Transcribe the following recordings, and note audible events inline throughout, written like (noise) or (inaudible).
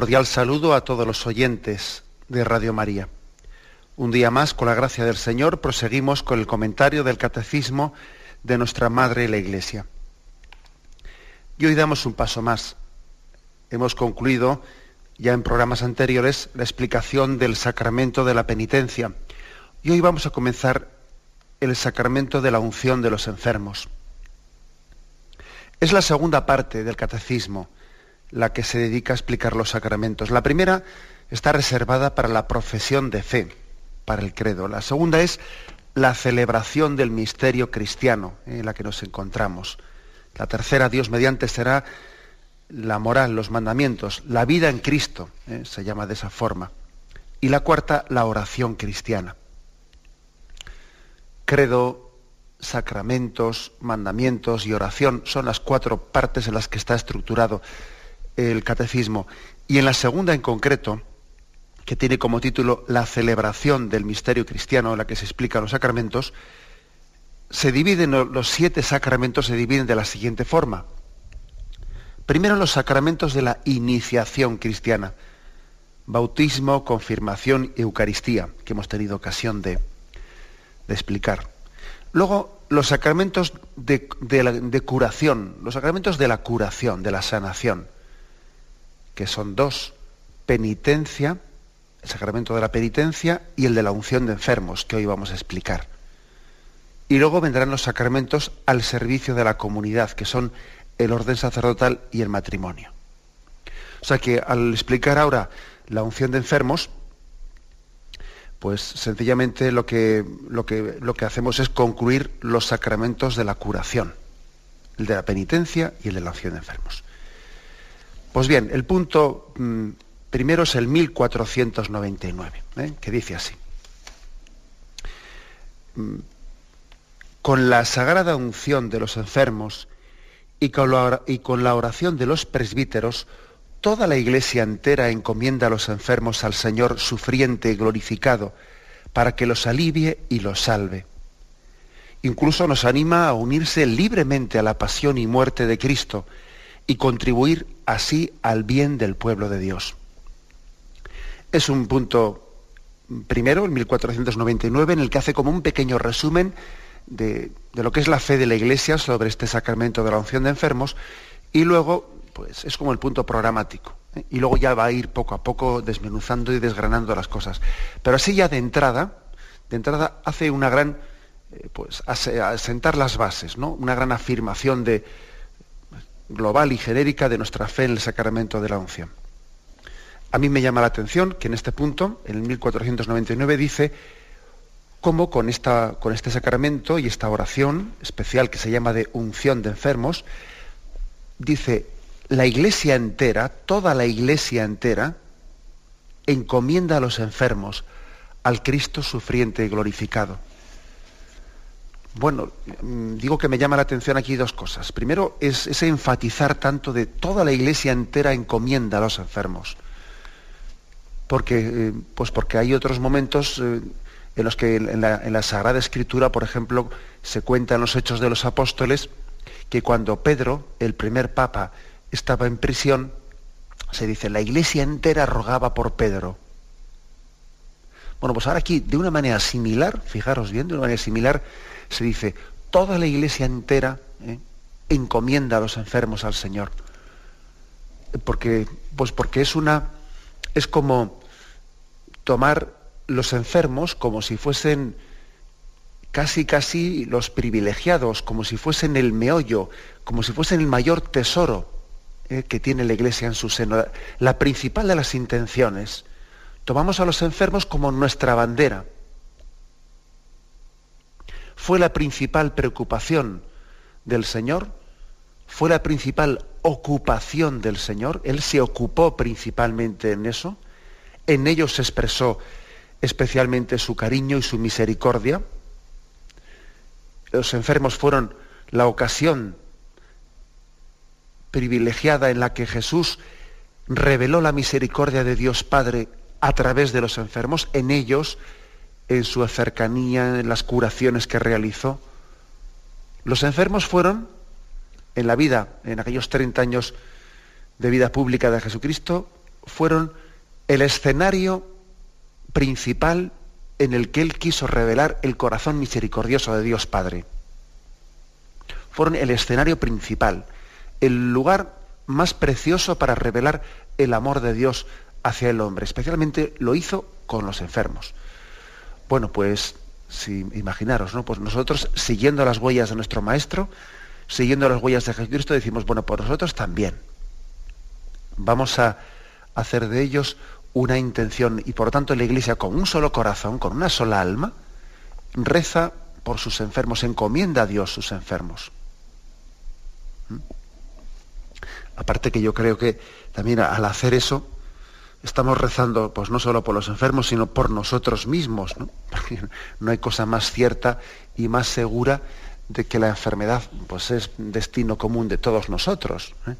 Cordial saludo a todos los oyentes de Radio María. Un día más, con la gracia del Señor, proseguimos con el comentario del Catecismo de nuestra Madre la Iglesia. Y hoy damos un paso más. Hemos concluido ya en programas anteriores la explicación del sacramento de la penitencia. Y hoy vamos a comenzar el sacramento de la unción de los enfermos. Es la segunda parte del catecismo la que se dedica a explicar los sacramentos. La primera está reservada para la profesión de fe, para el credo. La segunda es la celebración del misterio cristiano en la que nos encontramos. La tercera, Dios mediante, será la moral, los mandamientos, la vida en Cristo, ¿eh? se llama de esa forma. Y la cuarta, la oración cristiana. Credo, sacramentos, mandamientos y oración son las cuatro partes en las que está estructurado el catecismo. Y en la segunda en concreto, que tiene como título La celebración del misterio cristiano, en la que se explican los sacramentos, se dividen, los siete sacramentos se dividen de la siguiente forma. Primero los sacramentos de la iniciación cristiana, bautismo, confirmación Eucaristía, que hemos tenido ocasión de, explicar. Luego los sacramentos de curación, los sacramentos de la curación, de la sanación que son dos, penitencia, el sacramento de la penitencia y el de la unción de enfermos, que hoy vamos a explicar. Y luego vendrán los sacramentos al servicio de la comunidad, que son el orden sacerdotal y el matrimonio. O sea que al explicar ahora la unción de enfermos, pues sencillamente lo que, lo que, lo que hacemos es concluir los sacramentos de la curación, el de la penitencia y el de la unción de enfermos. Pues bien, el punto mm, primero es el 1499, ¿eh? que dice así. Mm, con la sagrada unción de los enfermos y con, la, y con la oración de los presbíteros, toda la iglesia entera encomienda a los enfermos al Señor sufriente y glorificado, para que los alivie y los salve. Incluso nos anima a unirse libremente a la pasión y muerte de Cristo, y contribuir así al bien del pueblo de Dios. Es un punto primero, en 1499, en el que hace como un pequeño resumen de, lo que es la fe de la Iglesia sobre este sacramento de la unción de enfermos, y luego, pues es como el punto programático. ¿eh? Y luego ya va a ir poco a poco desmenuzando y desgranando las cosas. Pero así ya de entrada, de entrada hace una gran, eh, pues, asentar las bases, ¿no? Una gran afirmación de, global y genérica de nuestra fe en el sacramento de la unción. A mí me llama la atención que en este punto, en el 1499, dice cómo con, esta, con este sacramento y esta oración especial que se llama de unción de enfermos, dice, la iglesia entera, toda la iglesia entera, encomienda a los enfermos al Cristo sufriente y glorificado. Bueno, mm, digo que me llama la atención aquí dos cosas. Primero es ese enfatizar tanto de toda la iglesia entera encomienda a los enfermos. Porque, eh, pues porque hay otros momentos eh, en los que en la, en la, Sagrada Escritura, por ejemplo, se cuentan los hechos de los apóstoles que cuando Pedro, el primer papa, estaba en prisión, se dice, la iglesia entera rogaba por Pedro. Bueno, pues ahora aquí, de una manera similar, fijaros bien, de una manera similar, se dice, toda la iglesia entera ¿eh? encomienda a los enfermos al Señor. Porque, pues porque es una, es como tomar los enfermos como si fuesen casi casi los privilegiados, como si fuesen el meollo, como si fuesen el mayor tesoro ¿eh? que tiene la iglesia en su seno. La principal de las intenciones tomamos a los enfermos como nuestra bandera. Fue la principal preocupación del Señor, fue la principal ocupación del Señor, Él se ocupó principalmente en eso, en ellos se expresó especialmente su cariño y su misericordia. Los enfermos fueron la ocasión privilegiada en la que Jesús reveló la misericordia de Dios Padre a través de los enfermos, en ellos, en su cercanía, en las curaciones que realizó. Los enfermos fueron, en la vida, en aquellos 30 años de vida pública de Jesucristo, fueron el escenario principal en el que Él quiso revelar el corazón misericordioso de Dios Padre. Fueron el escenario principal, el lugar más precioso para revelar el amor de Dios hacia el hombre. Especialmente lo hizo con los enfermos. Bueno, pues si imaginaros, ¿no? Pues nosotros siguiendo las huellas de nuestro maestro, siguiendo las huellas de Jesucristo, decimos, bueno, pues nosotros también. Vamos a hacer de ellos una intención y por lo tanto la Iglesia con un solo corazón, con una sola alma, reza por sus enfermos, encomienda a Dios sus enfermos. ¿Mm? Aparte que yo creo que también al hacer eso, estamos rezando pues no solo por los enfermos, sino por nosotros mismos, ¿no? (laughs) no hay cosa más cierta y más segura de que la enfermedad pues es destino común de todos nosotros. ¿eh?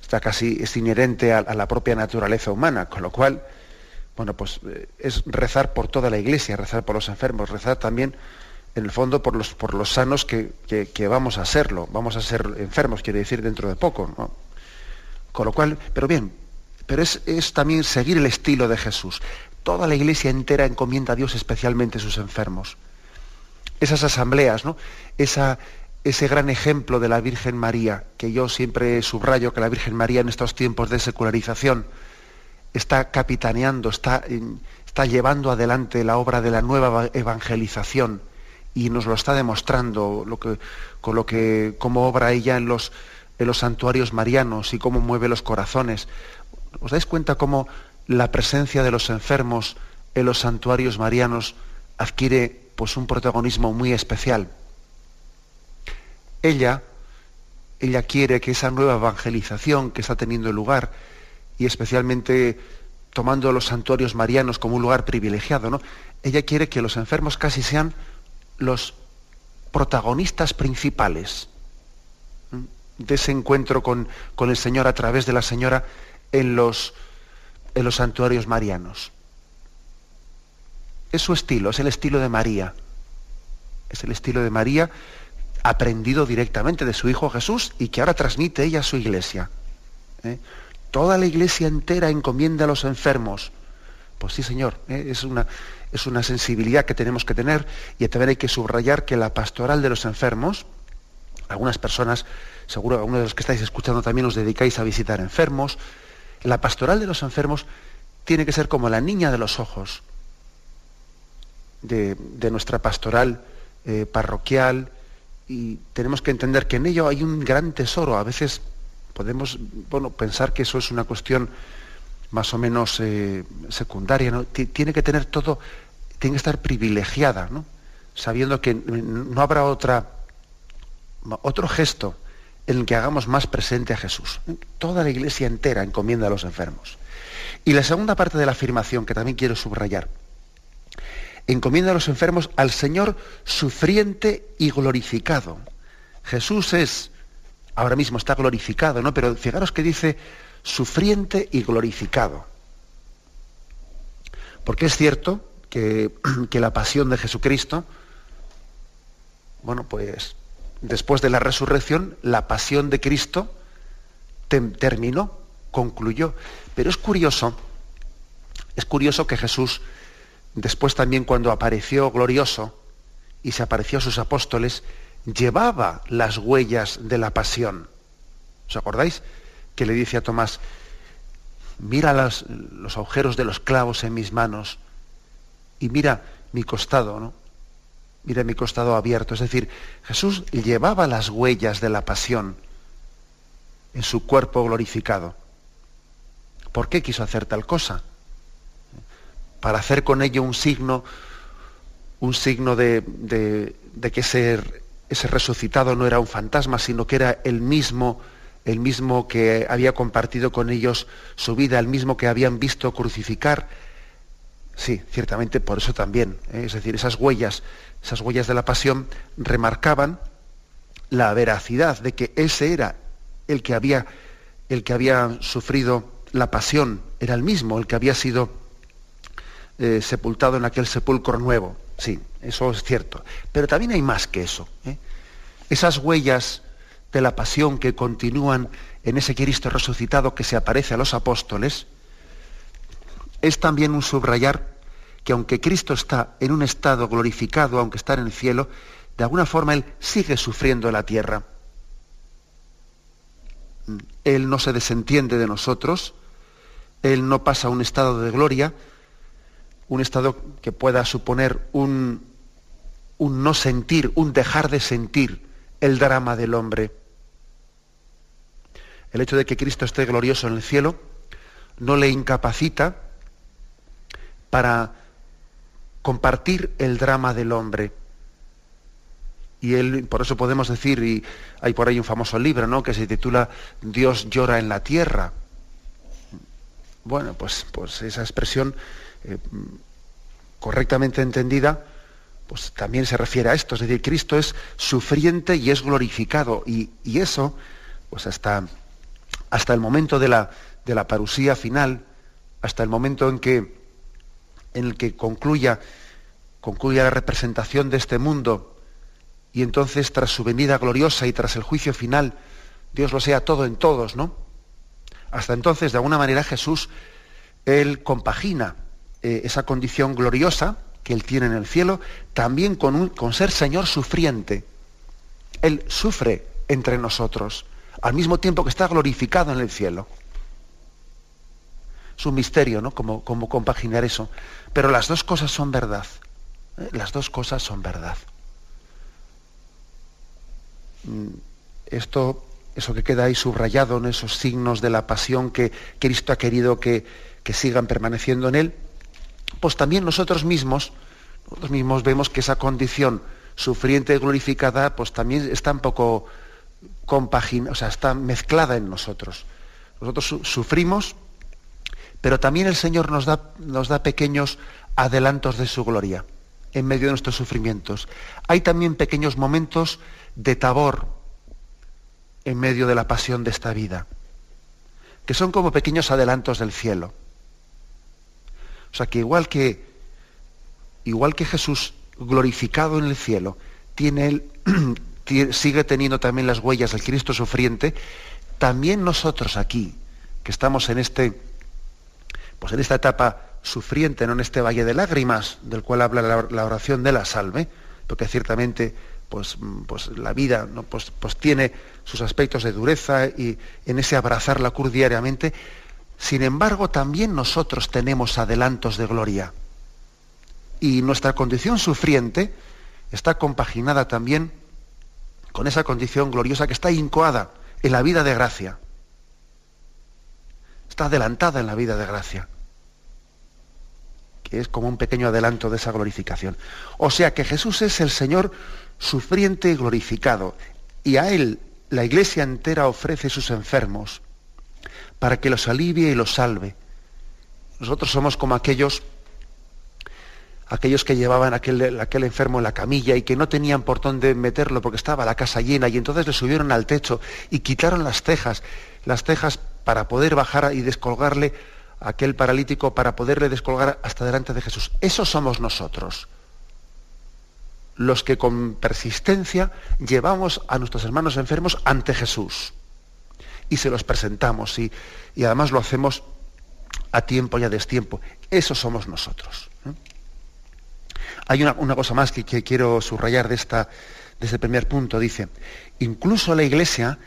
Está casi, es inherente a, la propia naturaleza humana, con lo cual, bueno, pues eh, es rezar por toda la iglesia, rezar por los enfermos, rezar también en el fondo por los, por los sanos que, que, que, vamos a serlo, vamos a ser enfermos, quiere decir, dentro de poco. ¿no? Con lo cual, pero bien, pero es, es, también seguir el estilo de Jesús. Toda la iglesia entera encomienda a Dios especialmente sus enfermos. Esas asambleas, ¿no? Esa, ese gran ejemplo de la Virgen María, que yo siempre subrayo que la Virgen María en estos tiempos de secularización está capitaneando, está, está llevando adelante la obra de la nueva evangelización y nos lo está demostrando lo que, con lo que, cómo obra ella en los, en los santuarios marianos y cómo mueve los corazones. ¿Os dais cuenta cómo la presencia de los enfermos en los santuarios marianos adquiere pues, un protagonismo muy especial? Ella, ella quiere que esa nueva evangelización que está teniendo lugar, y especialmente tomando los santuarios marianos como un lugar privilegiado, ¿no? Ella quiere que los enfermos casi sean los protagonistas principales de ese encuentro con, con, el Señor a través de la Señora en los, en los santuarios marianos. Es su estilo, es el estilo de María. Es el estilo de María aprendido directamente de su Hijo Jesús y que ahora transmite ella a su iglesia. ¿Eh? Toda la iglesia entera encomienda a los enfermos. Pues sí, Señor, ¿eh? es, una, es una sensibilidad que tenemos que tener y también hay que subrayar que la pastoral de los enfermos, algunas personas, seguro algunos de los que estáis escuchando también os dedicáis a visitar enfermos, la pastoral de los enfermos tiene que ser como la niña de los ojos de, nuestra pastoral eh, parroquial y tenemos que entender que en ello hay un gran tesoro. A veces podemos bueno, pensar que eso es una cuestión más o menos eh, secundaria, tiene que tener todo, tiene que estar privilegiada, ¿no? sabiendo que no habrá otra, otro gesto en el que hagamos más presente a Jesús. Toda la iglesia entera encomienda a los enfermos. Y la segunda parte de la afirmación que también quiero subrayar. Encomienda a los enfermos al Señor sufriente y glorificado. Jesús es, ahora mismo está glorificado, ¿no? Pero fijaros que dice sufriente y glorificado. Porque es cierto que, (clears throat) que la pasión de Jesucristo, bueno, pues después de la resurrección, la pasión de Cristo terminó, concluyó. Pero es curioso, es curioso que Jesús, después también cuando apareció glorioso y se apareció a sus apóstoles, llevaba las huellas de la pasión. ¿Os acordáis? Que le dice a Tomás, mira los, agujeros de los clavos en mis manos y mira mi costado, ¿no? Mira mi costado abierto. Es decir, Jesús llevaba las huellas de la pasión en su cuerpo glorificado. ¿Por qué quiso hacer tal cosa? para hacer con ello un signo, un signo de, de, que ese, ese, resucitado no era un fantasma, sino que era el mismo, el mismo que había compartido con ellos su vida, el mismo que habían visto crucificar. Sí, ciertamente por eso también. ¿eh? Es decir, esas huellas, esas huellas de la pasión remarcaban la veracidad de que ese era el que había, el que había sufrido la pasión, era el mismo, el que había sido eh, sepultado en aquel sepulcro nuevo. Sí, eso es cierto. Pero también hay más que eso. ¿eh? Esas huellas de la pasión que continúan en ese Cristo resucitado que se aparece a los apóstoles, es también un subrayar que aunque Cristo está en un estado glorificado, aunque está en el cielo, de alguna forma Él sigue sufriendo en la tierra. Él no se desentiende de nosotros, Él no pasa a un estado de gloria, un estado que pueda suponer un, un no sentir, un dejar de sentir el drama del hombre. El hecho de que Cristo esté glorioso en el cielo no le incapacita para compartir el drama del hombre. Y él, por eso podemos decir, y hay por ahí un famoso libro, ¿no? que se titula Dios llora en la tierra. Bueno, pues, pues esa expresión eh, correctamente entendida, pues también se refiere a esto, es decir, Cristo es sufriente y es glorificado, y, eso, pues hasta, hasta el momento de la, de la parusía final, hasta el momento en que, en el que concluya, concluya la representación de este mundo, y entonces tras su venida gloriosa y tras el juicio final, Dios lo sea todo en todos, ¿no? Hasta entonces, de alguna manera, Jesús, Él compagina eh, esa condición gloriosa que Él tiene en el cielo, también con, un, con ser Señor sufriente. Él sufre entre nosotros, al mismo tiempo que está glorificado en el cielo. Es un misterio, ¿no? Cómo, compaginar eso. Pero las dos cosas son verdad. ¿eh? Las dos cosas son verdad. Mm, esto, eso que queda ahí subrayado en esos signos de la pasión que Cristo ha querido que, que sigan permaneciendo en él, pues también nosotros mismos, nosotros mismos vemos que esa condición sufriente y glorificada, pues también está un poco compaginada, o sea, está mezclada en nosotros. Nosotros sufrimos, pero también el Señor nos da, nos da pequeños adelantos de su gloria en medio de nuestros sufrimientos. Hay también pequeños momentos de tabor en medio de la pasión de esta vida, que son como pequeños adelantos del cielo. O sea que igual que, igual que Jesús glorificado en el cielo, tiene (clears throat) sigue teniendo también las huellas del Cristo sufriente, también nosotros aquí, que estamos en este, pues en esta etapa sufriente, no en este valle de lágrimas, del cual habla la, oración de la salve, porque ciertamente pues, pues la vida ¿no? pues, pues tiene sus aspectos de dureza y en ese abrazar la diariamente, sin embargo, también nosotros tenemos adelantos de gloria. Y nuestra condición sufriente está compaginada también con esa condición gloriosa que está incoada en la vida de gracia. Está adelantada en la vida de gracia. Es como un pequeño adelanto de esa glorificación. O sea que Jesús es el Señor sufriente y glorificado. Y a Él la iglesia entera ofrece sus enfermos para que los alivie y los salve. Nosotros somos como aquellos, aquellos que llevaban aquel, aquel enfermo en la camilla y que no tenían por dónde meterlo porque estaba la casa llena y entonces le subieron al techo y quitaron las tejas, las tejas para poder bajar y descolgarle aquel paralítico, para poderle descolgar hasta delante de Jesús. Esos somos nosotros los que con persistencia llevamos a nuestros hermanos enfermos ante Jesús y se los presentamos y, además lo hacemos a tiempo y a destiempo. Eso somos nosotros. ¿eh? Hay una, cosa más que, quiero subrayar de, esta, de este primer punto. Dice, incluso la Iglesia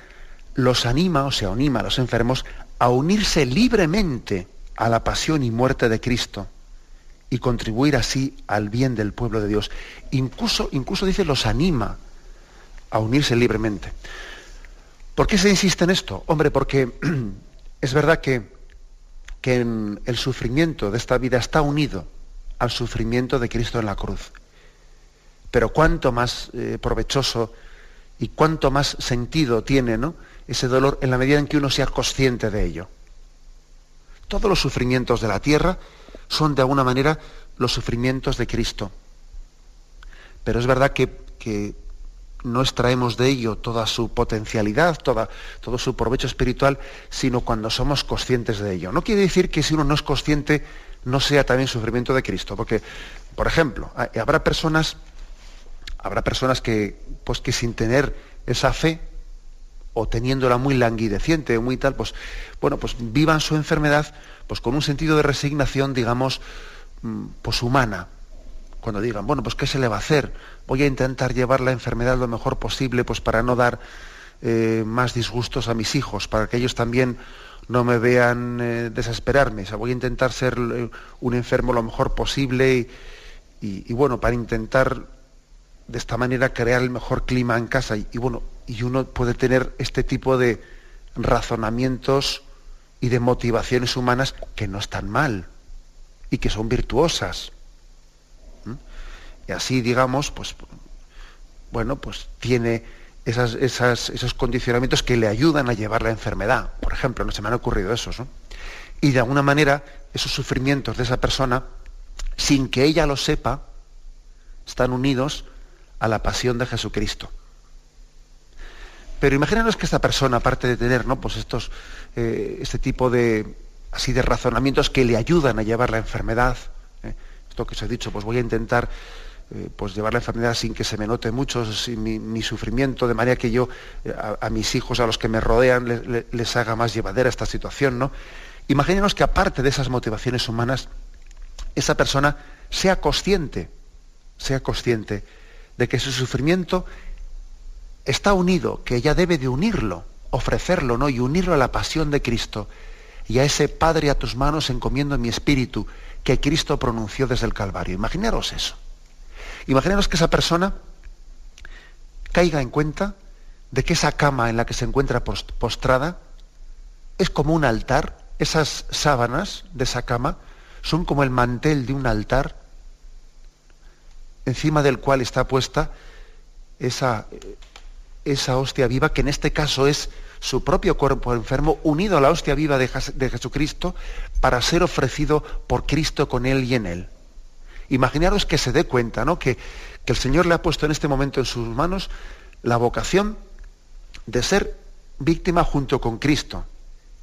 los anima, o sea, anima a los enfermos a unirse libremente a la pasión y muerte de Cristo y contribuir así al bien del pueblo de Dios. Incluso, incluso dice, los anima a unirse libremente. ¿Por qué se insiste en esto? Hombre, porque (clears throat) es verdad que, que el sufrimiento de esta vida está unido, al sufrimiento de Cristo en la cruz. Pero cuánto más eh, provechoso y cuánto más sentido tiene ¿no? ese dolor en la medida en que uno sea consciente de ello. Todos los sufrimientos de la tierra son de alguna manera los sufrimientos de Cristo. Pero es verdad que, que no extraemos de ello toda su potencialidad, toda, todo su provecho espiritual, sino cuando somos conscientes de ello. No quiere decir que si uno no es consciente no sea también sufrimiento de Cristo, porque, por ejemplo, habrá personas, habrá personas que, pues, que sin tener esa fe o teniéndola muy languideciente o muy tal, pues, bueno, pues vivan su enfermedad pues con un sentido de resignación, digamos, mm, pues humana, cuando digan, bueno, pues ¿qué se le va a hacer? Voy a intentar llevar la enfermedad lo mejor posible, pues para no dar eh, más disgustos a mis hijos, para que ellos también no me vean eh, desesperarme. Voy a intentar ser eh, un enfermo lo mejor posible y, bueno, para intentar de esta manera crear el mejor clima en casa. Y, bueno, y uno puede tener este tipo de razonamientos y de motivaciones humanas que no están mal y que son virtuosas. Y así, digamos, pues, bueno, pues tiene esas, esos condicionamientos que le ayudan a llevar la enfermedad. Por ejemplo, no se me han ocurrido esos, ¿no? Y de alguna manera, esos sufrimientos de esa persona, sin que ella lo sepa, están unidos a la pasión de Jesucristo. Pero imagínanos que esta persona, aparte de tener ¿no? pues estos, eh, este tipo de, así de razonamientos que le ayudan a llevar la enfermedad, ¿eh? esto que os he dicho, pues voy a intentar eh, pues llevar la enfermedad sin que se me note mucho mi, sufrimiento, de manera que yo a, mis hijos, a los que me rodean, les haga más llevadera esta situación, ¿no? Imaginemos que aparte de esas motivaciones humanas, esa persona sea consciente, sea consciente de que su sufrimiento está unido, que ella debe de unirlo, ofrecerlo, ¿no? Y unirlo a la pasión de Cristo. Y a ese Padre a tus manos encomiendo mi espíritu que Cristo pronunció desde el Calvario. Imaginaros eso. Imaginaos que esa persona caiga en cuenta de que esa cama en la que se encuentra postrada es como un altar, esas sábanas de esa cama son como el mantel de un altar encima del cual está puesta esa, esa hostia viva, que en este caso es su propio cuerpo enfermo, unido a la hostia viva de, Jesucristo, para ser ofrecido por Cristo con él y en él. Imaginaros que se dé cuenta, ¿no? Que, que el Señor le ha puesto en este momento en sus manos la vocación de ser víctima junto con Cristo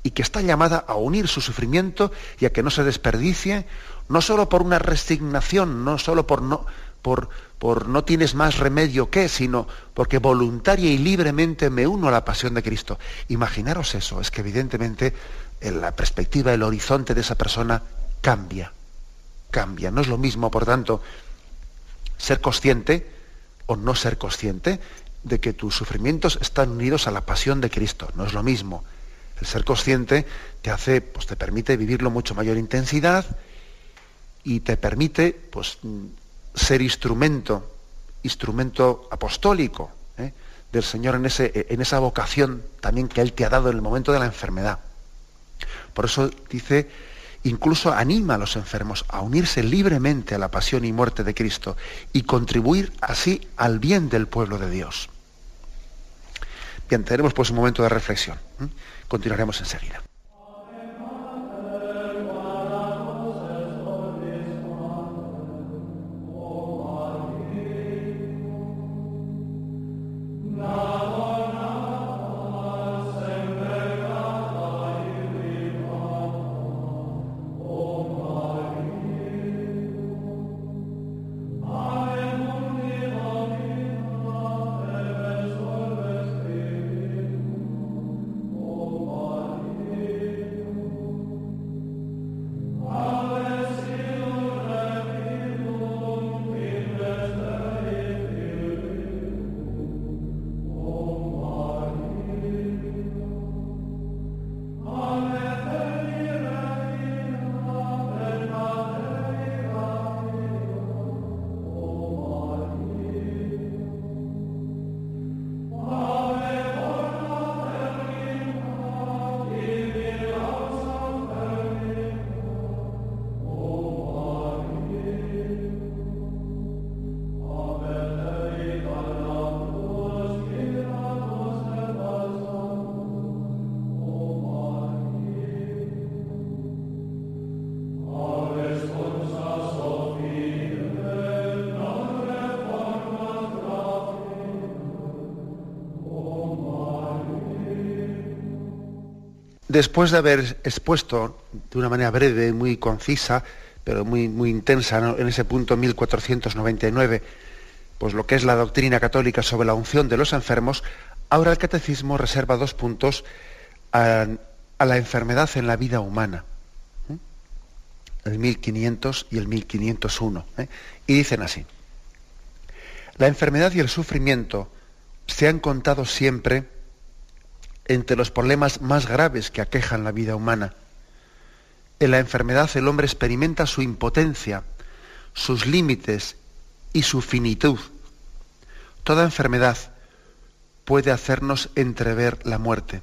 y que está llamada a unir su sufrimiento y a que no se desperdicie, no solo por una resignación, no solo por no, por, por no tienes más remedio que, sino porque voluntaria y libremente me uno a la pasión de Cristo. Imaginaros eso, es que evidentemente en la perspectiva, el horizonte de esa persona cambia cambia. No es lo mismo, por tanto, ser consciente o no ser consciente de que tus sufrimientos están unidos a la pasión de Cristo. No es lo mismo. El ser consciente te hace, pues te permite vivirlo mucho mayor intensidad y te permite, pues, ser instrumento, instrumento apostólico ¿eh? del Señor en, ese, en esa vocación también que Él te ha dado en el momento de la enfermedad. Por eso dice incluso anima a los enfermos a unirse libremente a la pasión y muerte de Cristo y contribuir así al bien del pueblo de Dios. Bien, tenemos pues un momento de reflexión. Continuaremos enseguida. Después de haber expuesto de una manera breve, muy concisa, pero muy, muy intensa en ese punto 1499, pues lo que es la doctrina católica sobre la unción de los enfermos, ahora el catecismo reserva dos puntos a, la enfermedad en la vida humana, ¿eh? el 1500 y el 1501, ¿eh? y dicen así, la enfermedad y el sufrimiento se han contado siempre entre los problemas más graves que aquejan la vida humana. En la enfermedad el hombre experimenta su impotencia, sus límites y su finitud. Toda enfermedad puede hacernos entrever la muerte.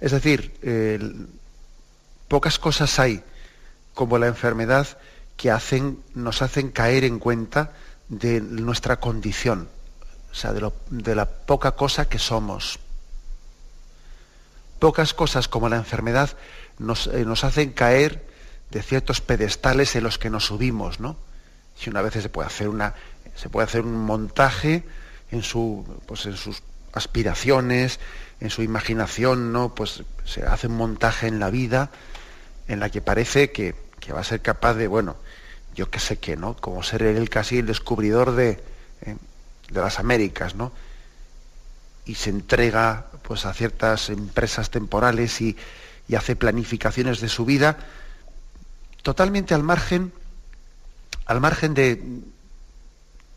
Es decir, pocas cosas hay como la enfermedad que nos hacen caer en cuenta de nuestra condición o sea, de, la poca cosa que somos. Pocas cosas como la enfermedad nos, eh, nos, hacen caer de ciertos pedestales en los que nos subimos, ¿no? Si una vez se puede hacer una, se puede hacer un montaje en su, pues en sus aspiraciones, en su imaginación, ¿no? Pues se hace un montaje en la vida en la que parece que, que va a ser capaz de, bueno, yo qué sé qué, ¿no? Como ser él casi el descubridor de, eh, de las Américas, ¿no? Y se entrega pues, a ciertas empresas temporales y, hace planificaciones de su vida totalmente al margen, al margen de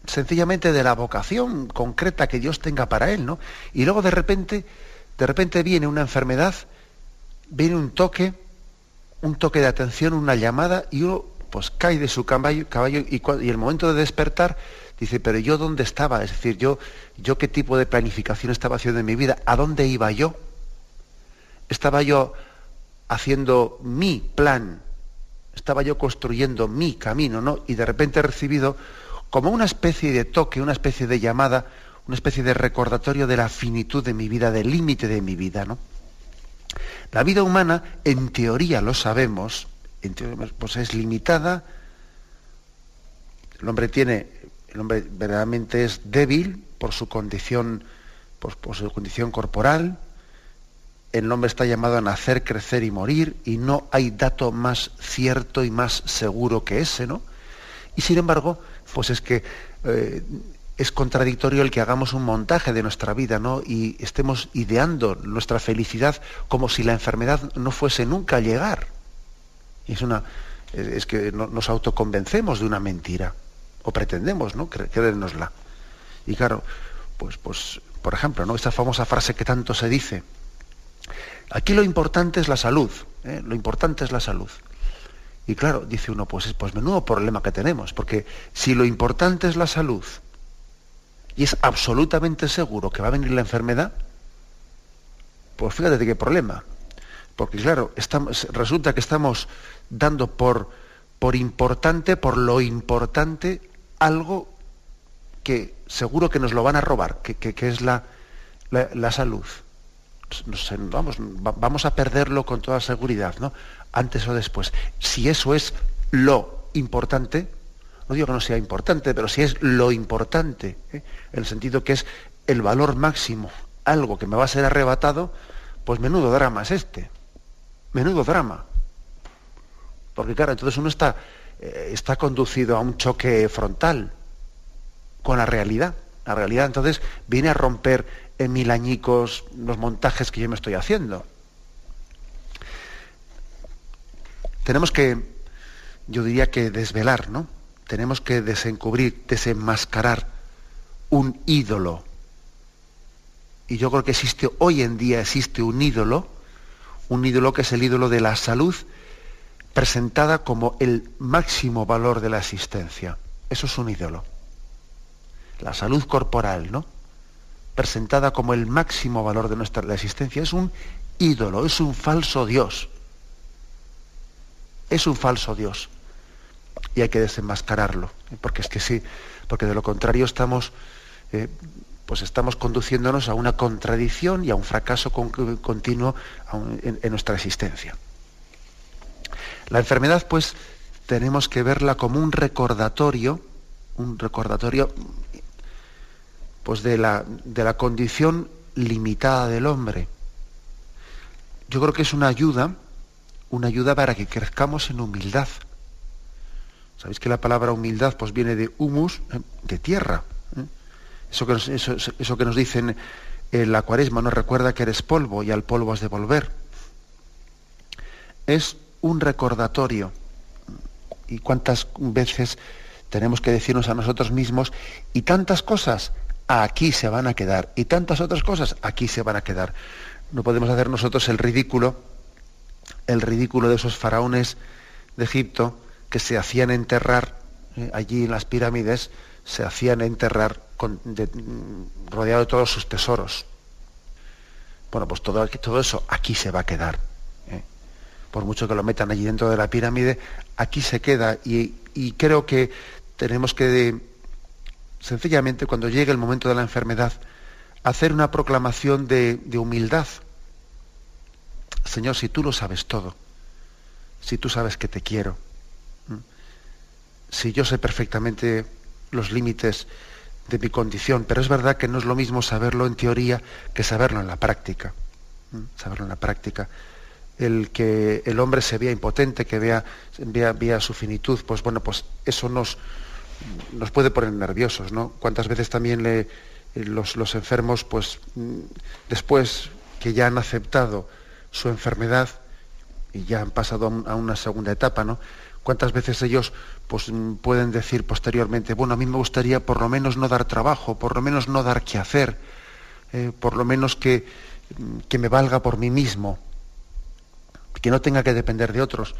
sencillamente de la vocación concreta que Dios tenga para él, ¿no? Y luego de repente, de repente viene una enfermedad, viene un toque, un toque de atención, una llamada, y uno pues cae de su caballo, caballo y, y el momento de despertar Dice, pero yo dónde estaba, es decir, yo, yo qué tipo de planificación estaba haciendo en mi vida, a dónde iba yo. Estaba yo haciendo mi plan, estaba yo construyendo mi camino, ¿no? Y de repente he recibido como una especie de toque, una especie de llamada, una especie de recordatorio de la finitud de mi vida, del límite de mi vida, ¿no? La vida humana, en teoría lo sabemos, en teoría, pues es limitada. El hombre tiene el hombre verdaderamente es débil por su condición, por, su condición corporal. El hombre está llamado a nacer, crecer y morir, y no hay dato más cierto y más seguro que ese, ¿no? Y sin embargo, pues es que eh, es contradictorio el que hagamos un montaje de nuestra vida, ¿no? Y estemos ideando nuestra felicidad como si la enfermedad no fuese nunca a llegar. es una, es que nos autoconvencemos de una mentira o pretendemos, ¿no? Creérnosla. Y claro, pues, pues, por ejemplo, ¿no? Esta famosa frase que tanto se dice. Aquí lo importante es la salud, ¿eh? lo importante es la salud. Y claro, dice uno, pues, pues menudo problema que tenemos, porque si lo importante es la salud y es absolutamente seguro que va a venir la enfermedad, pues fíjate de qué problema. Porque claro, resulta que estamos dando por, por importante, por lo importante, algo que seguro que nos lo van a robar, que, es la, la, salud. vamos, vamos a perderlo con toda seguridad, ¿no? Antes o después. Si eso es lo importante, no digo que no sea importante, pero si es lo importante, ¿eh? en el sentido que es el valor máximo, algo que me va a ser arrebatado, pues menudo drama es este. Menudo drama. Porque claro, entonces uno está eh, está conducido a un choque frontal con la realidad. La realidad entonces viene a romper en mil añicos los montajes que yo me estoy haciendo. Tenemos que, yo diría que desvelar, ¿no? Tenemos que desencubrir, desenmascarar un ídolo. Y yo creo que existe, hoy en día existe un ídolo, un ídolo que es el ídolo de la salud presentada como el máximo valor de la existencia. Eso es un ídolo. La salud corporal, ¿no? Presentada como el máximo valor de nuestra la existencia, es un ídolo, es un falso Dios. Es un falso Dios. Y hay que desenmascararlo. Porque es que sí, porque de lo contrario estamos, eh, pues estamos conduciéndonos a una contradicción y a un fracaso continuo en nuestra existencia. La enfermedad, pues, tenemos que verla como un recordatorio, un recordatorio pues, de, la, de la condición limitada del hombre. yo creo que es una ayuda, una ayuda para que crezcamos en humildad. Sabéis que la palabra humildad pues viene de humus, eh, de tierra. ¿eh? Eso, que nos, eso, que nos dicen en la cuaresma, nos recuerda que eres polvo y al polvo has de volver. Es un recordatorio. ¿Y cuántas veces tenemos que decirnos a nosotros mismos, y tantas cosas aquí se van a quedar, y tantas otras cosas aquí se van a quedar? No podemos hacer nosotros el ridículo, el ridículo de esos faraones de Egipto que se hacían enterrar eh, allí en las pirámides, se hacían enterrar con, rodeado de todos sus tesoros. Bueno, pues todo, todo eso aquí se va a quedar. Por mucho que lo metan allí dentro de la pirámide, aquí se queda. Y, creo que tenemos que, sencillamente, cuando llegue el momento de la enfermedad, hacer una proclamación de, de humildad. Señor, si tú lo sabes todo, si tú sabes que te quiero, si yo sé perfectamente los límites de mi condición, pero es verdad que no es lo mismo saberlo en teoría que saberlo en la práctica. Saberlo en la práctica. El que el hombre se vea impotente, que vea, su finitud, pues bueno, pues eso nos, puede poner nerviosos, ¿no? Cuántas veces también los, enfermos, pues después que ya han aceptado su enfermedad y ya han pasado a una segunda etapa, ¿no? Cuántas veces ellos pues mm, pueden decir posteriormente, bueno, a mí me gustaría por lo menos no dar trabajo, por lo menos no dar que hacer, eh, por lo menos que, mm, que, me valga por mí mismo, que no tenga que depender de otros.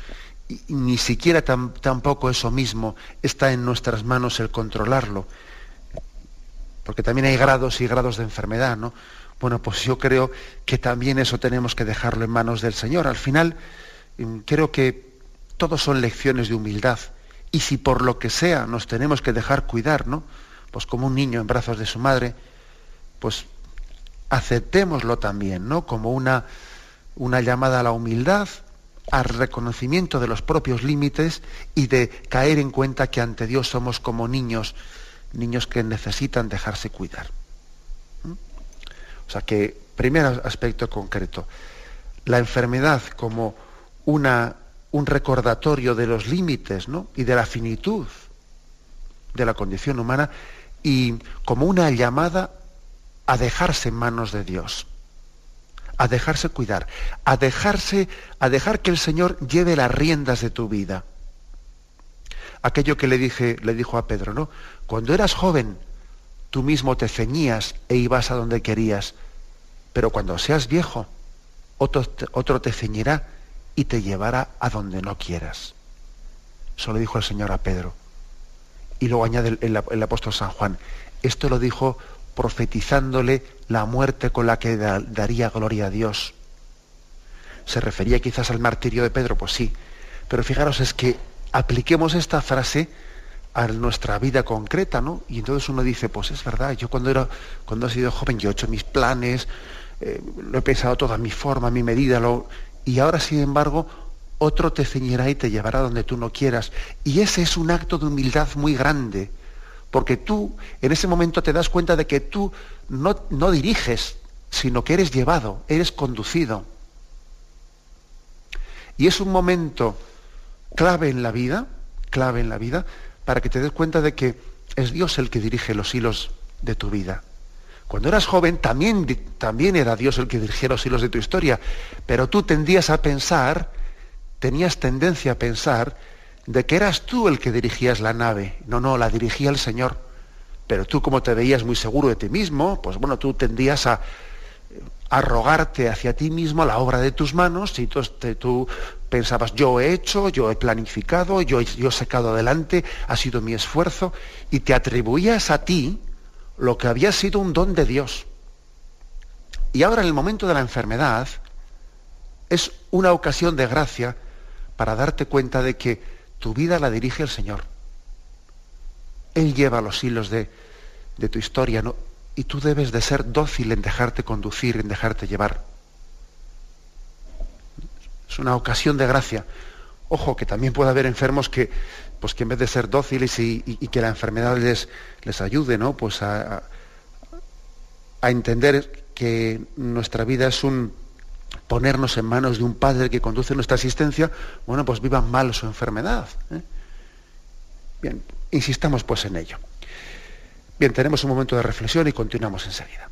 Y, ni siquiera tampoco eso mismo está en nuestras manos el controlarlo, porque también hay grados y grados de enfermedad, ¿no? Bueno, pues yo creo que también eso tenemos que dejarlo en manos del Señor. Al final, mm, creo que todos son lecciones de humildad y si por lo que sea nos tenemos que dejar cuidar, ¿no? Pues como un niño en brazos de su madre, pues aceptémoslo también, ¿no? Como una, una llamada a la humildad, al reconocimiento de los propios límites y de caer en cuenta que ante Dios somos como niños, niños que necesitan dejarse cuidar. ¿Mm? O sea que, primer aspecto concreto, la enfermedad como una un recordatorio de los límites y de la finitud de la condición humana y como una llamada a dejarse en manos de Dios, a dejarse cuidar, a dejarse, a dejar que el Señor lleve las riendas de tu vida. Aquello que le dije, le dijo a Pedro, ¿no? Cuando eras joven, tú mismo te ceñías e ibas a donde querías, pero cuando seas viejo, otro, te ceñirá y te llevará a donde no quieras. Eso lo dijo el Señor a Pedro. Y luego añade el, apóstol San Juan. Esto lo dijo profetizándole la muerte con la que daría gloria a Dios. ¿Se refería quizás al martirio de Pedro? Pues sí. Pero fijaros, es que apliquemos esta frase a nuestra vida concreta, ¿no? Y entonces uno dice, pues es verdad, yo cuando era, cuando he sido joven, yo he hecho mis planes, eh, lo he pensado todo a mi forma, mi medida, lo, y ahora, sin embargo, otro te ceñirá y te llevará donde tú no quieras. Y ese es un acto de humildad muy grande, porque tú en ese momento te das cuenta de que tú no, no diriges, sino que eres llevado, eres conducido. Y es un momento clave en la vida, clave en la vida, para que te des cuenta de que es Dios el que dirige los hilos de tu vida. Cuando eras joven también, también era Dios el que dirigía los hilos de tu historia, pero tú tendías a pensar, tenías tendencia a pensar de que eras tú el que dirigías la nave. No, no, la dirigía el Señor. Pero tú como te veías muy seguro de ti mismo, pues bueno, tú tendías a, arrogarte hacia ti mismo la obra de tus manos y tú, tú pensabas, yo he hecho, yo he planificado, yo, yo he sacado adelante, ha sido mi esfuerzo, y te atribuías a ti lo que había sido un don de Dios. Y ahora en el momento de la enfermedad es una ocasión de gracia para darte cuenta de que tu vida la dirige el Señor. Él lleva los hilos de, tu historia ¿no? y tú debes de ser dócil en dejarte conducir, en dejarte llevar. Es una ocasión de gracia. Ojo, que también puede haber enfermos que pues que en vez de ser dóciles y, que la enfermedad les, les ayude ¿no? pues a, entender que nuestra vida es un ponernos en manos de un padre que conduce nuestra existencia, bueno, pues vivan mal su enfermedad. ¿eh? Bien, insistamos pues en ello. Bien, tenemos un momento de reflexión y continuamos enseguida.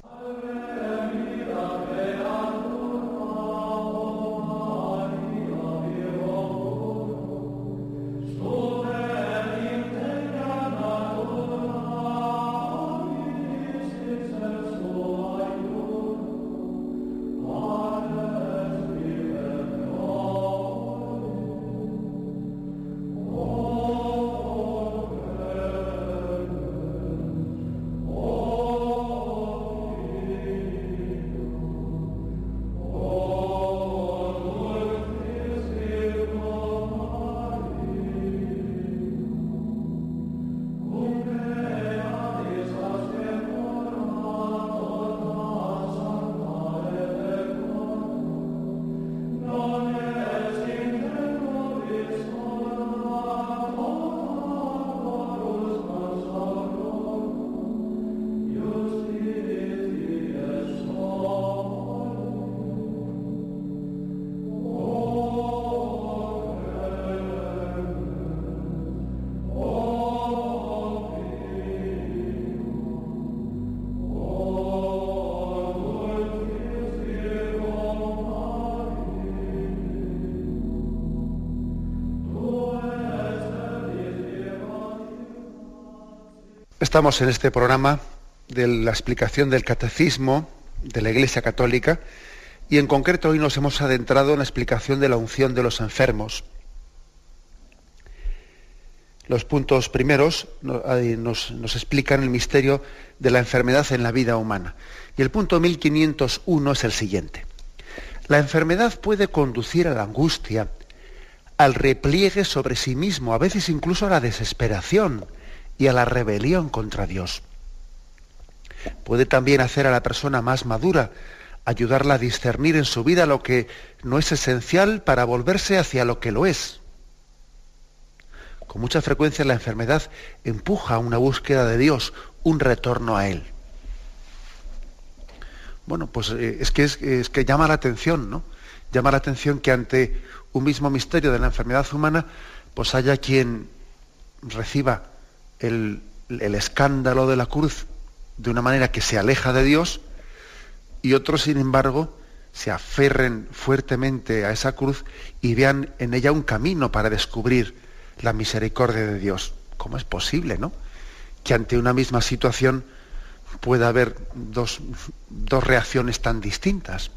Estamos en este programa de la explicación del catecismo de la Iglesia Católica y en concreto hoy nos hemos adentrado en la explicación de la unción de los enfermos. Los puntos primeros nos, explican el misterio de la enfermedad en la vida humana. Y el punto 1501 es el siguiente. La enfermedad puede conducir a la angustia, al repliegue sobre sí mismo, a veces incluso a la desesperación y a la rebelión contra Dios. Puede también hacer a la persona más madura, ayudarla a discernir en su vida lo que no es esencial para volverse hacia lo que lo es. Con mucha frecuencia la enfermedad empuja a una búsqueda de Dios, un retorno a Él. Bueno, pues eh, es que, es, es que llama la atención, ¿no? Llama la atención que ante un mismo misterio de la enfermedad humana, pues haya quien reciba el, escándalo de la cruz de una manera que se aleja de Dios y otros, sin embargo, se aferren fuertemente a esa cruz y vean en ella un camino para descubrir la misericordia de Dios. ¿Cómo es posible, no? Que ante una misma situación pueda haber dos, dos reacciones tan distintas.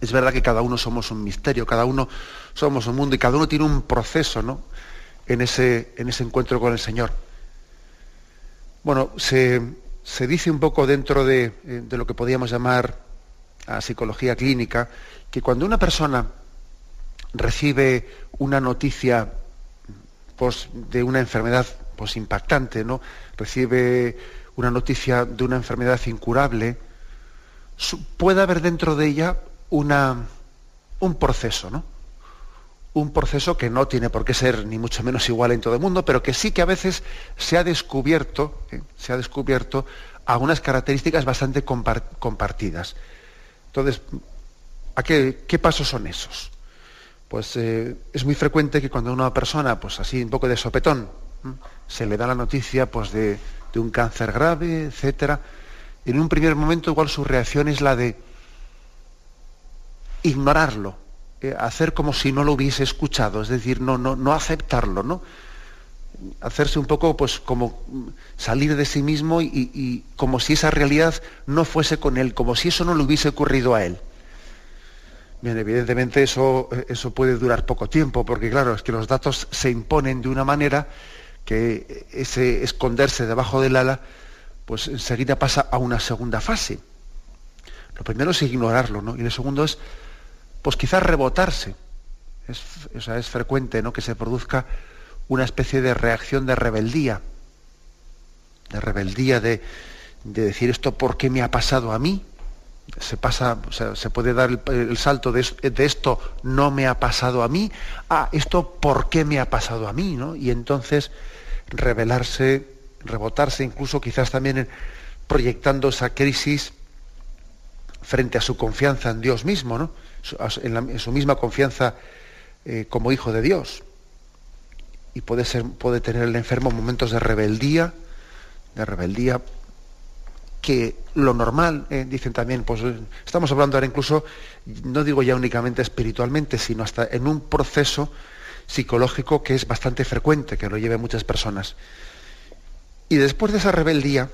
Es verdad que cada uno somos un misterio, cada uno somos un mundo y cada uno tiene un proceso, ¿no? En ese, en ese encuentro con el Señor. Bueno, se, dice un poco dentro de, eh, de, lo que podríamos llamar a psicología clínica, que cuando una persona recibe una noticia pues, de una enfermedad pues, impactante, ¿no? recibe una noticia de una enfermedad incurable, puede haber dentro de ella una, un proceso, ¿no? Un proceso que no tiene por qué ser ni mucho menos igual en todo el mundo, pero que sí que a veces se ha descubierto, ¿eh? se ha descubierto algunas características bastante compartidas. Entonces, ¿a qué, pasos son esos? Pues eh, es muy frecuente que cuando una persona, pues así un poco de sopetón, se le da la noticia pues, de, de un cáncer grave, etcétera, en un primer momento igual su reacción es la de ignorarlo, eh, hacer como si no lo hubiese escuchado, es decir, no, no, no aceptarlo, ¿no? Hacerse un poco, pues, como salir de sí mismo y, como si esa realidad no fuese con él, como si eso no le hubiese ocurrido a él. Bien, evidentemente eso, eso puede durar poco tiempo, porque claro, es que los datos se imponen de una manera que ese esconderse debajo del ala, pues enseguida pasa a una segunda fase. Lo primero es ignorarlo, ¿no? Y lo segundo es pues quizás rebotarse. Es, es frecuente ¿no? que se produzca una especie de reacción de rebeldía, de rebeldía de, decir esto por qué me ha pasado a mí. Se pasa, se puede dar el, salto de, esto no me ha pasado a mí a esto por qué me ha pasado a mí, ¿no? Y entonces rebelarse, rebotarse, incluso quizás también proyectando esa crisis frente a su confianza en Dios mismo, ¿no? En, su misma confianza eh, como hijo de Dios. Y puede, ser, puede tener el enfermo momentos de rebeldía, de rebeldía, que lo normal, eh, dicen también, pues estamos hablando ahora incluso, no digo ya únicamente espiritualmente, sino hasta en un proceso psicológico que es bastante frecuente, que lo lleven muchas personas. Y después de esa rebeldía,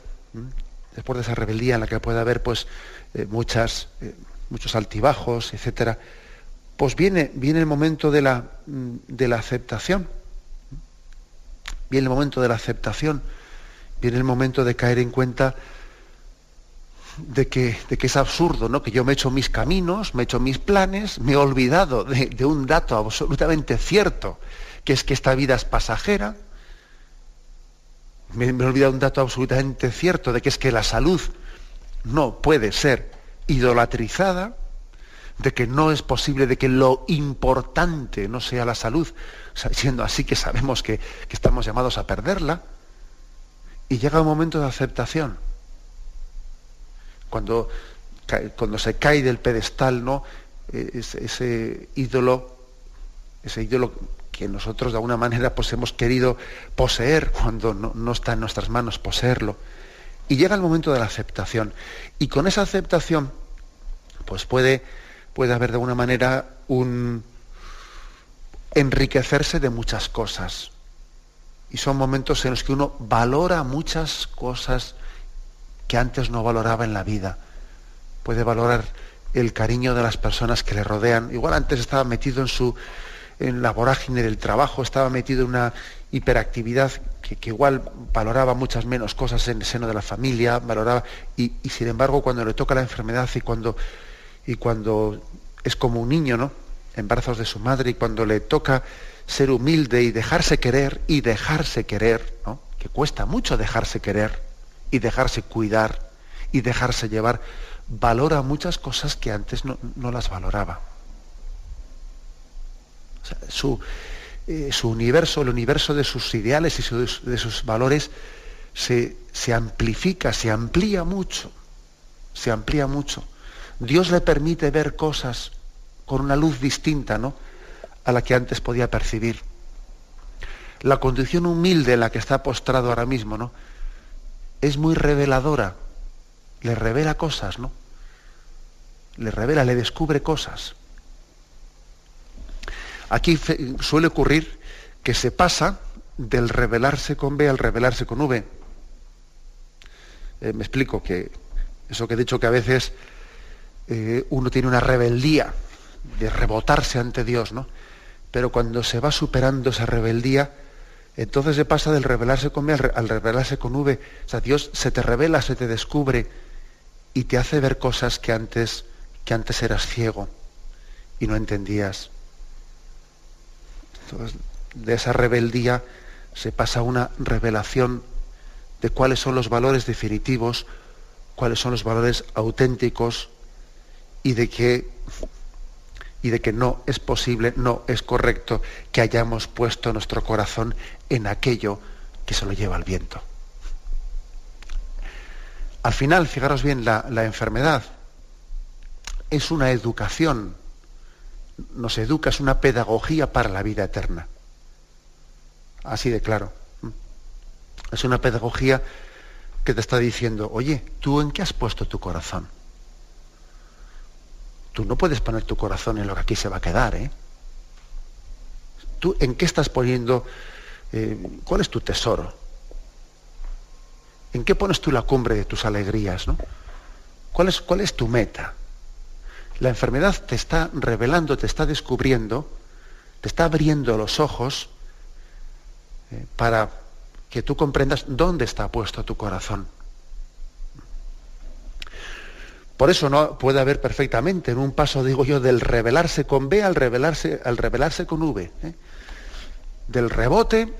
después de esa rebeldía en la que puede haber pues eh, muchas, muchos altibajos, etcétera, pues viene, viene el momento de la, mm, de la aceptación. Viene el momento de la aceptación. Viene el momento de caer en cuenta de que, de que es absurdo, ¿no? Que yo me he hecho mis caminos, me he hecho mis planes, me he olvidado de, un dato absolutamente cierto, que es que esta vida es pasajera. Me, me he olvidado de un dato absolutamente cierto, de que es que la salud no puede ser idolatrizada, de que no es posible, de que lo importante no sea la salud, siendo así que sabemos que, estamos llamados a perderla, y llega un momento de aceptación. Cuando, cuando se cae del pedestal, ¿no? E, ese, ídolo, ese ídolo que nosotros de alguna manera pues, hemos querido poseer cuando no está en nuestras manos poseerlo. Y llega el momento de la aceptación. Y con esa aceptación pues puede, puede haber de alguna manera un enriquecerse de muchas cosas. Y son momentos en los que uno valora muchas cosas que antes no valoraba en la vida. Puede valorar el cariño de las personas que le rodean. Igual antes estaba metido en su en la vorágine del trabajo, estaba metido en una hiperactividad que, igual valoraba muchas menos cosas en el seno de la familia, valoraba, y sin embargo cuando le toca la enfermedad y cuando y cuando es como un niño, ¿no? En brazos de su madre y cuando le toca ser humilde y dejarse querer y dejarse querer, ¿no? Que cuesta mucho dejarse querer y dejarse cuidar y dejarse llevar, valora muchas cosas que antes no, las valoraba. su, eh, su, universo, el universo de sus ideales y de sus valores se, se amplifica, se amplía mucho, se amplía mucho. Dios le permite ver cosas con una luz distinta ¿no? a la que antes podía percibir. La condición humilde en la que está postrado ahora mismo, ¿no? Es muy reveladora. Le revela cosas, ¿no? Le revela, le descubre cosas. Aquí suele ocurrir que se pasa del revelarse con B al revelarse con V. Eh, me explico que eso que he dicho que a veces eh, uno tiene una rebeldía de rebotarse ante Dios, ¿no? Pero cuando se va superando esa rebeldía, entonces se pasa del revelarse con V al revelarse con V. O sea, Dios se te revela, se te descubre y te hace ver cosas que antes, que antes eras ciego y no entendías. Entonces, de esa rebeldía se pasa a una revelación de cuáles son los valores definitivos, cuáles son los valores auténticos y de que y de que no es posible, no es correcto que hayamos puesto nuestro corazón en aquello que se lo lleva el viento. Al final, fijaros bien, la, la enfermedad es una educación, nos educa, es una pedagogía para la vida eterna. Así de claro. Es una pedagogía que te está diciendo, oye, ¿tú en qué has puesto tu corazón? Tú no puedes poner tu corazón en lo que aquí se va a quedar, ¿eh? ¿Tú en qué estás poniendo? Eh, ¿Cuál es tu tesoro? ¿En qué pones tú la cumbre de tus alegrías? ¿no? ¿Cuál, es, ¿Cuál es tu meta? La enfermedad te está revelando, te está descubriendo, te está abriendo los ojos eh, para que tú comprendas dónde está puesto tu corazón. Por eso no puede haber perfectamente en un paso, digo yo, del revelarse con B al revelarse, al revelarse con V. ¿eh? Del rebote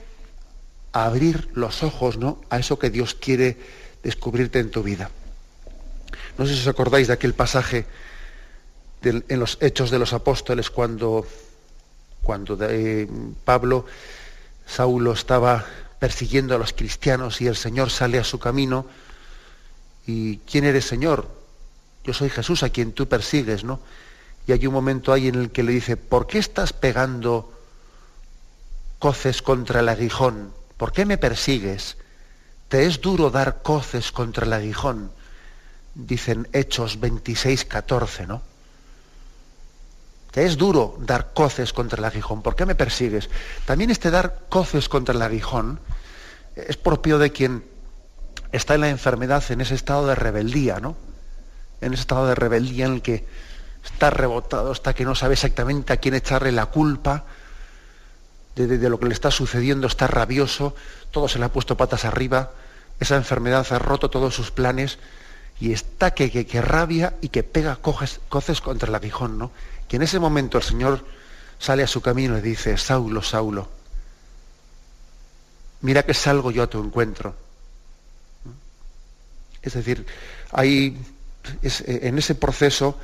a abrir los ojos ¿no? a eso que Dios quiere descubrirte en tu vida. No sé si os acordáis de aquel pasaje en los Hechos de los Apóstoles cuando, cuando eh, Pablo, Saulo estaba persiguiendo a los cristianos y el Señor sale a su camino. ¿Y quién eres Señor? Yo soy Jesús a quien tú persigues, ¿no? Y hay un momento ahí en el que le dice, ¿por qué estás pegando coces contra el aguijón? ¿Por qué me persigues? ¿Te es duro dar coces contra el aguijón? Dicen Hechos 26, 14, ¿no? Te es duro dar coces contra el aguijón. ¿Por qué me persigues? También este dar coces contra el aguijón es propio de quien está en la enfermedad, en ese estado de rebeldía, ¿no? En ese estado de rebeldía en el que está rebotado, hasta que no sabe exactamente a quién echarle la culpa de, lo que le está sucediendo, está rabioso, todo se le ha puesto patas arriba, esa enfermedad ha roto todos sus planes y está que, que, rabia y que pega coces contra el aguijón, ¿no? Que en ese momento el Señor sale a su camino y dice, Saulo, Saulo, mira que salgo yo a tu encuentro. Es decir, hay en ese proceso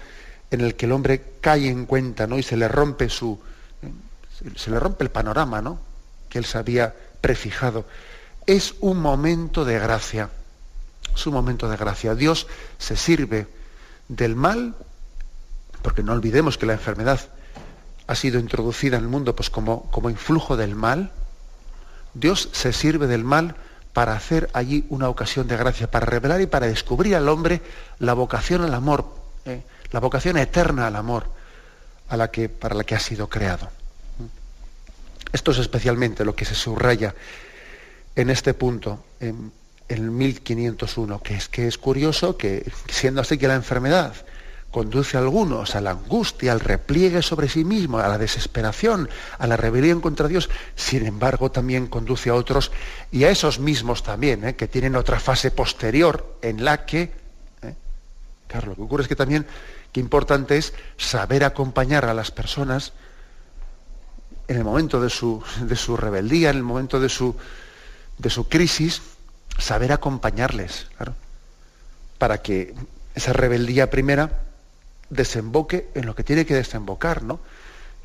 en el que el hombre cae en cuenta ¿no? y se le rompe su, se le rompe el panorama ¿no? que él se había prefijado. Es un momento de gracia. Es un momento de gracia. Dios se sirve del mal, porque no olvidemos que la enfermedad ha sido introducida en el mundo pues, como, como influjo del mal. Dios se sirve del mal para hacer allí una ocasión de gracia, para revelar y para descubrir al hombre la vocación al amor, ¿eh? la vocación eterna al amor a la que, para la que ha sido creado. Esto es especialmente lo que se subraya en este punto, en, el 1501, que es que es curioso que, siendo así que la enfermedad conduce a algunos a la angustia, al repliegue sobre sí mismo, a la desesperación, a la rebelión contra Dios, sin embargo también conduce a otros y a esos mismos también, ¿eh? que tienen otra fase posterior en la que, ¿eh? claro, lo que ocurre es que también, qué importante es saber acompañar a las personas en el momento de su, de su rebeldía, en el momento de su, de su crisis, saber acompañarles, claro, para que esa rebeldía primera desemboque en lo que tiene que desembocar, ¿no?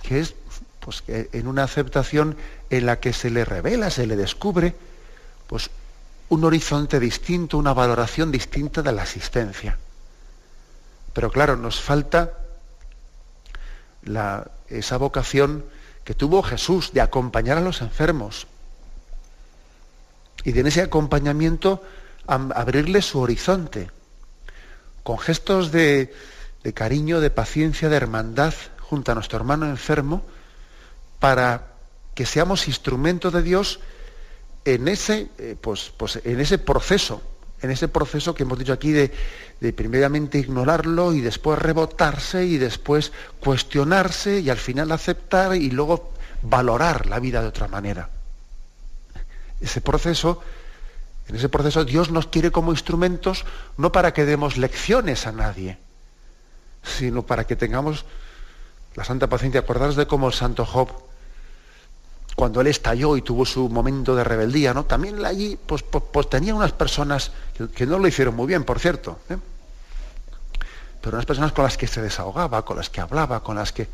Que es pues, en una aceptación en la que se le revela, se le descubre, pues un horizonte distinto, una valoración distinta de la asistencia. Pero claro, nos falta la, esa vocación que tuvo Jesús de acompañar a los enfermos y de en ese acompañamiento abrirle su horizonte, con gestos de, de cariño, de paciencia, de hermandad junto a nuestro hermano enfermo, para que seamos instrumentos de Dios en ese, eh, pues, pues, en ese proceso, en ese proceso que hemos dicho aquí de, primeramente ignorarlo y después rebotarse y después cuestionarse y al final aceptar y luego valorar la vida de otra manera. Ese proceso, en ese proceso Dios nos quiere como instrumentos no para que demos lecciones a nadie, sino para que tengamos la santa paciencia. Acordaros de cómo el santo Job, cuando él estalló y tuvo su momento de rebeldía, ¿no? También allí pues, pues, pues tenía unas personas que, no lo hicieron muy bien, por cierto, ¿eh? pero unas personas con las que se desahogaba, con las que hablaba, con las que...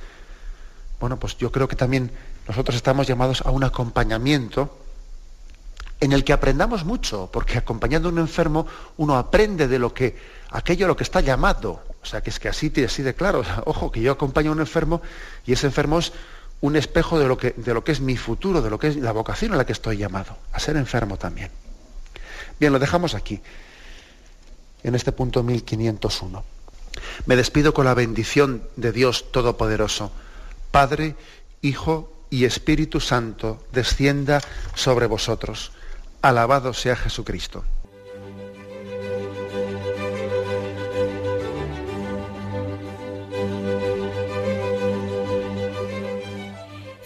Bueno, pues yo creo que también nosotros estamos llamados a un acompañamiento en el que aprendamos mucho, porque acompañando a un enfermo uno aprende de lo que aquello a lo que está llamado. O sea, que es que así, así de claro. ojo, que yo acompaño a un enfermo y ese enfermo es un espejo de lo, que, de lo que es mi futuro, de lo que es la vocación a la que estoy llamado, a ser enfermo también. Bien, lo dejamos aquí, en este punto 1501. Me despido con la bendición de Dios Todopoderoso, Padre, Hijo y Espíritu Santo, descienda sobre vosotros. Alabado sea Jesucristo.